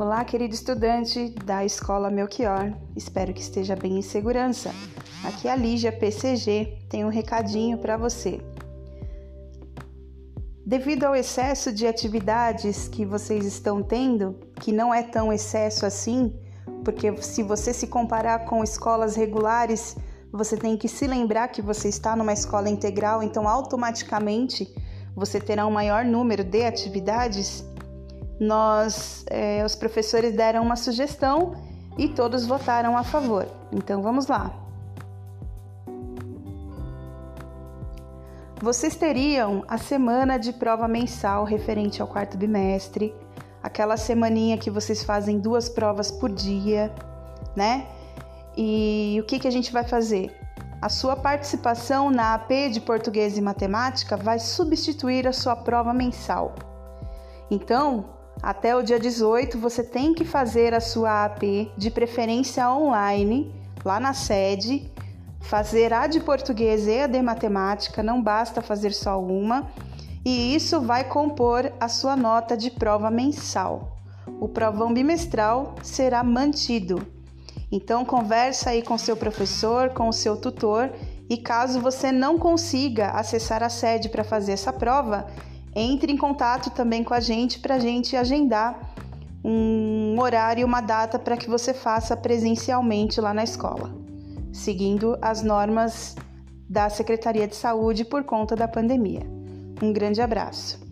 Olá, querido estudante da Escola Melchior. Espero que esteja bem em segurança. Aqui é a Lígia PCG. Tem um recadinho para você. Devido ao excesso de atividades que vocês estão tendo, que não é tão excesso assim, porque se você se comparar com escolas regulares, você tem que se lembrar que você está numa escola integral, então automaticamente você terá um maior número de atividades nós, é, os professores deram uma sugestão e todos votaram a favor. Então vamos lá. Vocês teriam a semana de prova mensal referente ao quarto bimestre, aquela semaninha que vocês fazem duas provas por dia, né? E o que, que a gente vai fazer? A sua participação na AP de Português e Matemática vai substituir a sua prova mensal. Então, até o dia 18 você tem que fazer a sua AP, de preferência online, lá na sede, fazer a de português e a de matemática, não basta fazer só uma, e isso vai compor a sua nota de prova mensal. O provão bimestral será mantido. Então conversa aí com seu professor, com o seu tutor, e caso você não consiga acessar a sede para fazer essa prova, entre em contato também com a gente para a gente agendar um horário uma data para que você faça presencialmente lá na escola, seguindo as normas da Secretaria de Saúde por conta da pandemia. Um grande abraço.